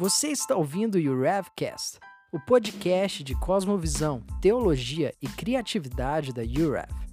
Você está ouvindo o UREVcast, o podcast de cosmovisão, teologia e criatividade da UREV.